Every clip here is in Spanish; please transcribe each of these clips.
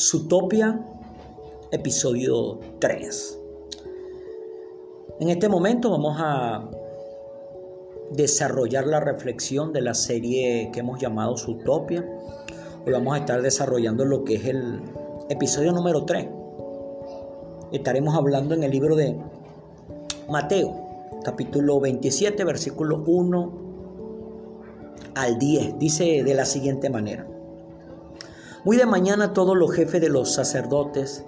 Zootopia, episodio 3. En este momento vamos a desarrollar la reflexión de la serie que hemos llamado Zootopia. Hoy vamos a estar desarrollando lo que es el episodio número 3. Estaremos hablando en el libro de Mateo, capítulo 27, versículo 1 al 10. Dice de la siguiente manera. Muy de mañana todos los jefes de los sacerdotes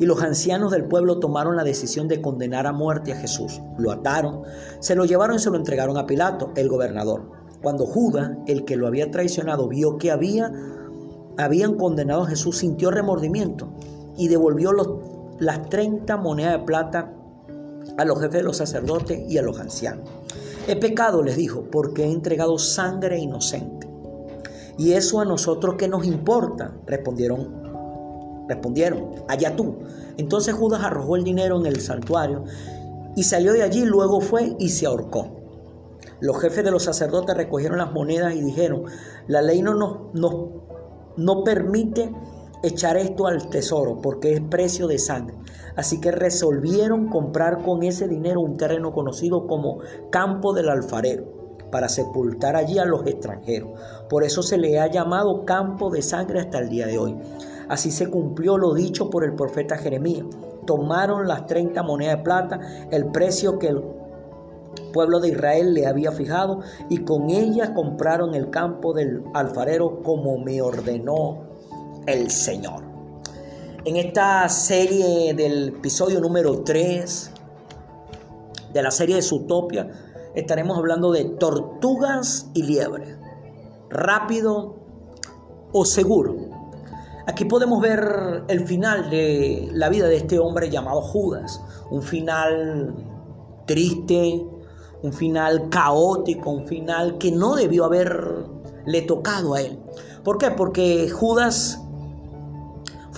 y los ancianos del pueblo tomaron la decisión de condenar a muerte a Jesús. Lo ataron, se lo llevaron y se lo entregaron a Pilato, el gobernador. Cuando Judas, el que lo había traicionado, vio que había, habían condenado a Jesús, sintió remordimiento y devolvió las 30 monedas de plata a los jefes de los sacerdotes y a los ancianos. He pecado, les dijo, porque he entregado sangre inocente. ¿Y eso a nosotros qué nos importa? Respondieron, respondieron, allá tú. Entonces Judas arrojó el dinero en el santuario y salió de allí, luego fue y se ahorcó. Los jefes de los sacerdotes recogieron las monedas y dijeron, la ley no nos, no permite echar esto al tesoro porque es precio de sangre. Así que resolvieron comprar con ese dinero un terreno conocido como Campo del Alfarero para sepultar allí a los extranjeros. Por eso se le ha llamado campo de sangre hasta el día de hoy. Así se cumplió lo dicho por el profeta Jeremías. Tomaron las 30 monedas de plata, el precio que el pueblo de Israel le había fijado, y con ellas compraron el campo del alfarero como me ordenó el Señor. En esta serie del episodio número 3 de la serie de Zootopia, estaremos hablando de tortugas y liebres. Rápido o seguro. Aquí podemos ver el final de la vida de este hombre llamado Judas. Un final triste, un final caótico, un final que no debió haberle tocado a él. ¿Por qué? Porque Judas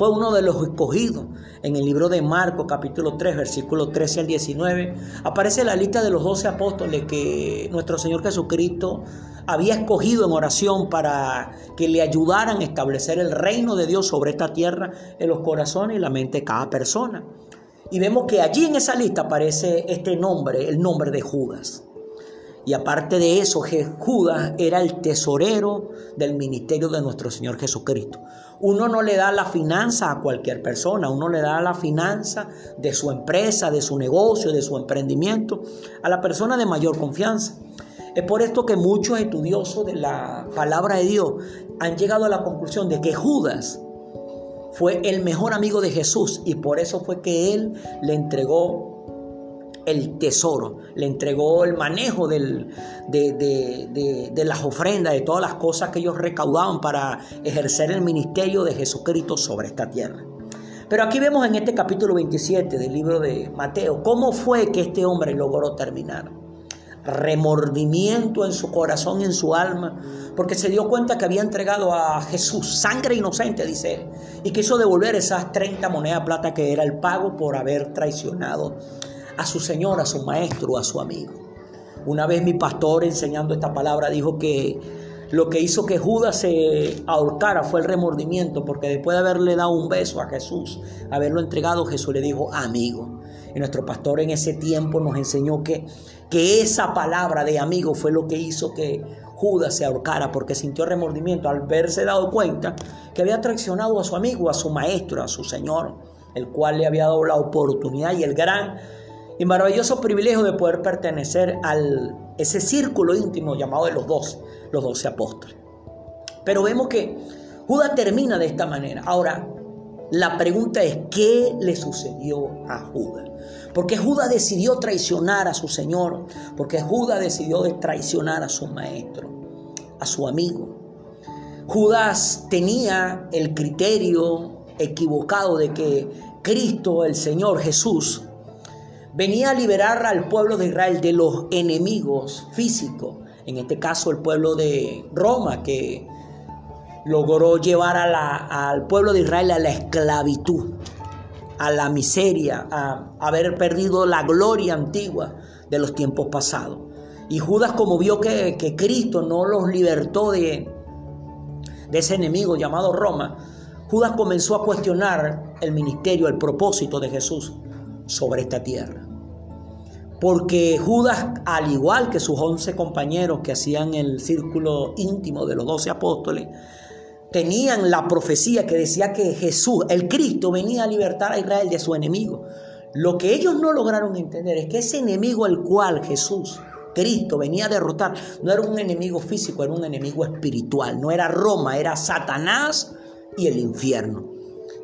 fue uno de los escogidos en el libro de Marcos capítulo 3 versículo 13 al 19 aparece la lista de los doce apóstoles que nuestro Señor Jesucristo había escogido en oración para que le ayudaran a establecer el reino de Dios sobre esta tierra en los corazones y la mente de cada persona. Y vemos que allí en esa lista aparece este nombre, el nombre de Judas. Y aparte de eso, Judas era el tesorero del ministerio de nuestro Señor Jesucristo. Uno no le da la finanza a cualquier persona, uno le da la finanza de su empresa, de su negocio, de su emprendimiento, a la persona de mayor confianza. Es por esto que muchos estudiosos de la palabra de Dios han llegado a la conclusión de que Judas fue el mejor amigo de Jesús y por eso fue que él le entregó el tesoro, le entregó el manejo de, de, las ofrendas, de todas las cosas que ellos recaudaban para ejercer el ministerio de Jesucristo sobre esta tierra. Pero aquí vemos en este capítulo 27 del libro de Mateo cómo fue que este hombre logró terminar. Remordimiento en su corazón en su alma, porque se dio cuenta que había entregado a Jesús sangre inocente, dice él, y quiso devolver esas 30 monedas de plata que era el pago por haber traicionado a su Señor, a su maestro, a su amigo. Una vez mi pastor enseñando esta palabra dijo que lo que hizo que Judas se ahorcara fue el remordimiento, porque después de haberle dado un beso a Jesús, haberlo entregado, Jesús le dijo amigo. Y nuestro pastor en ese tiempo nos enseñó que, que esa palabra de amigo fue lo que hizo que Judas se ahorcara, porque sintió remordimiento al verse dado cuenta que había traicionado a su amigo, a su maestro, a su Señor, el cual le había dado la oportunidad y el gran y maravilloso privilegio de poder pertenecer a ese círculo íntimo llamado de los dos, los doce apóstoles. Pero vemos que Judas termina de esta manera. Ahora, la pregunta es, ¿qué le sucedió a Judas? Porque Judas decidió traicionar a su Señor, porque Judas decidió traicionar a su maestro, a su amigo. Judas tenía el criterio equivocado de que Cristo, el Señor Jesús, venía a liberar al pueblo de Israel de los enemigos físicos, en este caso el pueblo de Roma, que logró llevar al pueblo de Israel a la esclavitud, a la miseria, a haber perdido la gloria antigua de los tiempos pasados. Y Judas como vio que, Cristo no los libertó de, ese enemigo llamado Roma, Judas comenzó a cuestionar el ministerio, el propósito de Jesús sobre esta tierra. Porque Judas, al igual que sus once compañeros que hacían el círculo íntimo de los doce apóstoles, tenían la profecía que decía que Jesús, el Cristo, venía a libertar a Israel de su enemigo. Lo que ellos no lograron entender es que ese enemigo al cual Jesús, Cristo, venía a derrotar, no era un enemigo físico, era un enemigo espiritual. No era Roma, era Satanás y el infierno.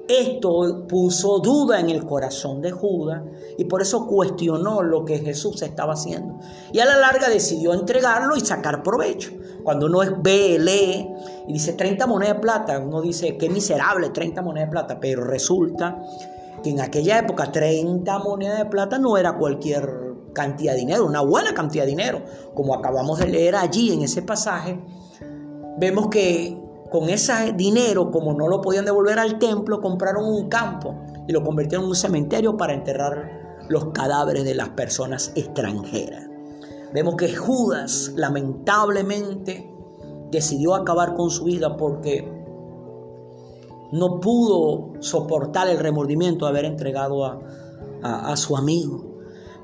Esto puso duda en el corazón de Judas y por eso cuestionó lo que Jesús estaba haciendo. Y a la larga decidió entregarlo y sacar provecho. Cuando uno ve, lee y dice 30 monedas de plata, uno dice qué miserable 30 monedas de plata, pero resulta que en aquella época 30 monedas de plata no era cualquier cantidad de dinero, una buena cantidad de dinero. Como acabamos de leer allí en ese pasaje, vemos que con ese dinero, como no lo podían devolver al templo, compraron un campo y lo convirtieron en un cementerio para enterrar los cadáveres de las personas extranjeras. Vemos que Judas lamentablemente decidió acabar con su vida porque no pudo soportar el remordimiento de haber entregado a, a, su amigo.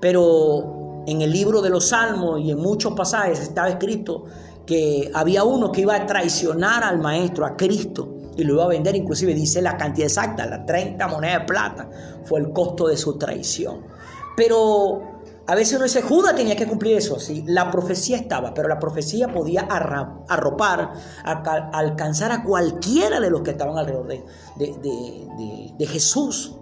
Pero en el libro de los Salmos y en muchos pasajes estaba escrito que había uno que iba a traicionar al maestro, a Cristo, y lo iba a vender, inclusive dice la cantidad exacta, las 30 monedas de plata, fue el costo de su traición. Pero a veces uno dice, Judas tenía que cumplir eso, sí, la profecía estaba, pero la profecía podía arropar, alcanzar a cualquiera de los que estaban alrededor de, de, de Jesús.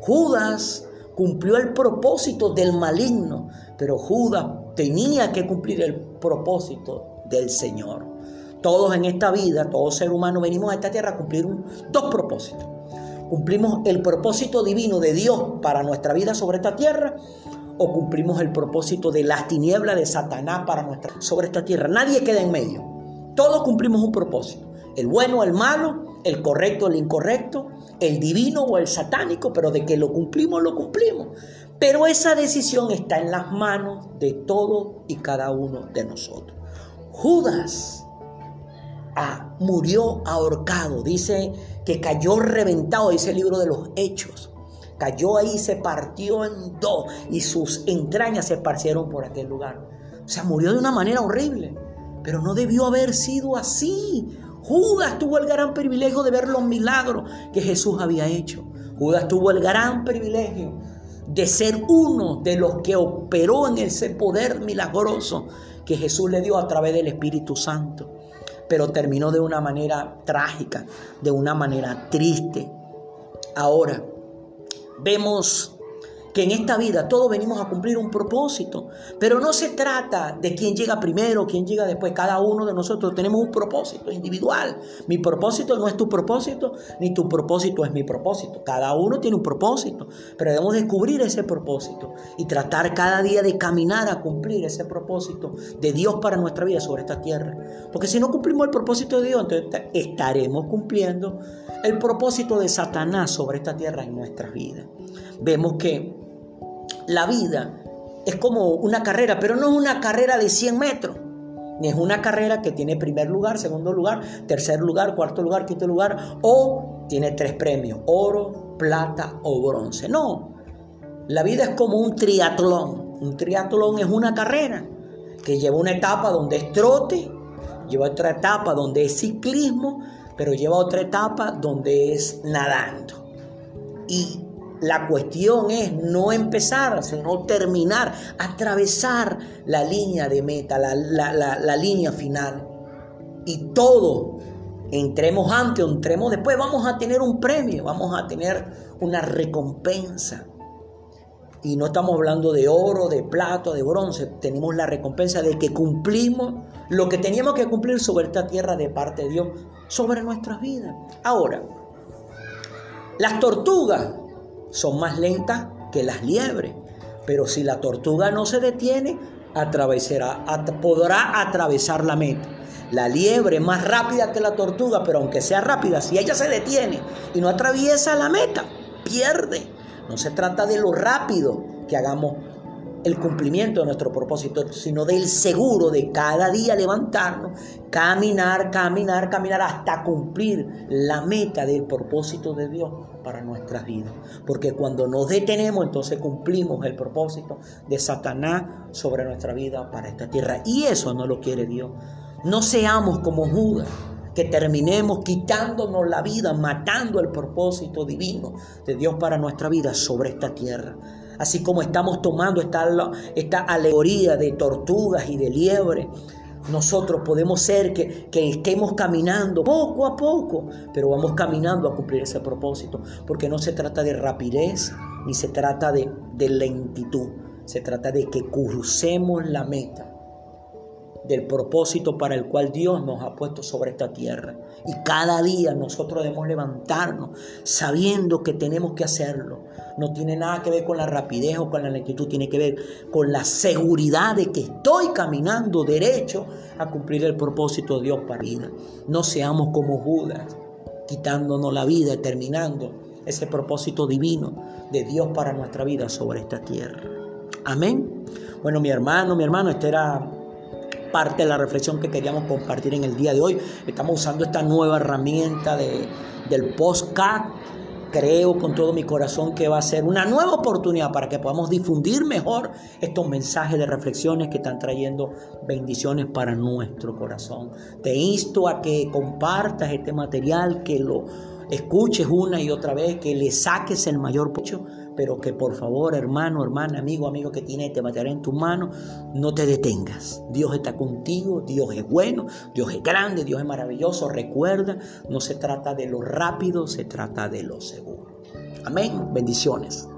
Judas cumplió el propósito del maligno, pero Judas tenía que cumplir el propósito del Señor. Todos en esta vida, todo ser humano, venimos a esta tierra a cumplir dos propósitos. Cumplimos el propósito divino de Dios para nuestra vida sobre esta tierra o cumplimos el propósito de las tinieblas de Satanás para nuestra sobre esta tierra. Nadie queda en medio. Todos cumplimos un propósito. El bueno, el malo, el correcto, el incorrecto, el divino o el satánico, pero de que lo cumplimos, lo cumplimos. Pero esa decisión está en las manos de todo y cada uno de nosotros. Judas ah, murió ahorcado, dice que cayó reventado, dice el libro de los Hechos. Cayó ahí, se partió en dos y sus entrañas se esparcieron por aquel lugar. O sea, murió de una manera horrible, pero no debió haber sido así. Judas tuvo el gran privilegio de ver los milagros que Jesús había hecho. Judas tuvo el gran privilegio de ser uno de los que operó en ese poder milagroso que Jesús le dio a través del Espíritu Santo. Pero terminó de una manera trágica, de una manera triste. Ahora, vemos que en esta vida todos venimos a cumplir un propósito, pero no se trata de quién llega primero, quién llega después. Cada uno de nosotros tenemos un propósito individual. Mi propósito no es tu propósito, ni tu propósito es mi propósito. Cada uno tiene un propósito, pero debemos descubrir ese propósito y tratar cada día de caminar a cumplir ese propósito de Dios para nuestra vida sobre esta tierra. Porque si no cumplimos el propósito de Dios, entonces estaremos cumpliendo el propósito de Satanás sobre esta tierra en nuestras vidas. Vemos que la vida es como una carrera, pero no es una carrera de 100 metros. Ni es una carrera que tiene primer lugar, segundo lugar, tercer lugar, cuarto lugar, quinto lugar, o tiene tres premios, oro, plata o bronce. No, la vida es como un triatlón. Un triatlón es una carrera que lleva una etapa donde es trote, lleva otra etapa donde es ciclismo, pero lleva otra etapa donde es nadando. Y la cuestión es no empezar, sino terminar, atravesar la línea de meta, la, línea final. Y todo, entremos antes o entremos después, vamos a tener un premio, vamos a tener una recompensa. Y no estamos hablando de oro, de plata, de bronce, tenemos la recompensa de que cumplimos lo que teníamos que cumplir sobre esta tierra de parte de Dios, sobre nuestras vidas. Ahora, las tortugas son más lentas que las liebres. Pero si la tortuga no se detiene, atravesará, podrá atravesar la meta. La liebre es más rápida que la tortuga, pero aunque sea rápida, si ella se detiene y no atraviesa la meta, pierde. No se trata de lo rápido que hagamos el cumplimiento de nuestro propósito, sino del seguro de cada día levantarnos, caminar, caminar, caminar hasta cumplir la meta del propósito de Dios para nuestras vidas. Porque cuando nos detenemos, entonces cumplimos el propósito de Satanás sobre nuestra vida para esta tierra. Y eso no lo quiere Dios. No seamos como Judas que terminemos quitándonos la vida, matando el propósito divino de Dios para nuestra vida sobre esta tierra así como estamos tomando esta, alegoría de tortugas y de liebre. Nosotros podemos ser que, estemos caminando poco a poco, pero vamos caminando a cumplir ese propósito, porque no se trata de rapidez ni se trata de, de lentitud, se trata de que crucemos la meta del propósito para el cual Dios nos ha puesto sobre esta tierra. Y cada día nosotros debemos levantarnos sabiendo que tenemos que hacerlo. No tiene nada que ver con la rapidez o con la lentitud, tiene que ver con la seguridad de que estoy caminando derecho a cumplir el propósito de Dios para vida. No seamos como Judas, quitándonos la vida terminando ese propósito divino de Dios para nuestra vida sobre esta tierra. Amén. Bueno, mi hermano, mi hermano, este era parte de la reflexión que queríamos compartir en el día de hoy. Estamos usando esta nueva herramienta de, del postcard. Creo con todo mi corazón que va a ser una nueva oportunidad para que podamos difundir mejor estos mensajes de reflexiones que están trayendo bendiciones para nuestro corazón. Te insto a que compartas este material, que lo escuches una y otra vez, que le saques el mayor provecho pero que por favor, hermano, hermana, amigo, amigo que tiene este material en tus manos, no te detengas. Dios está contigo, Dios es bueno, Dios es grande, Dios es maravilloso. Recuerda, no se trata de lo rápido, se trata de lo seguro. Amén. Bendiciones.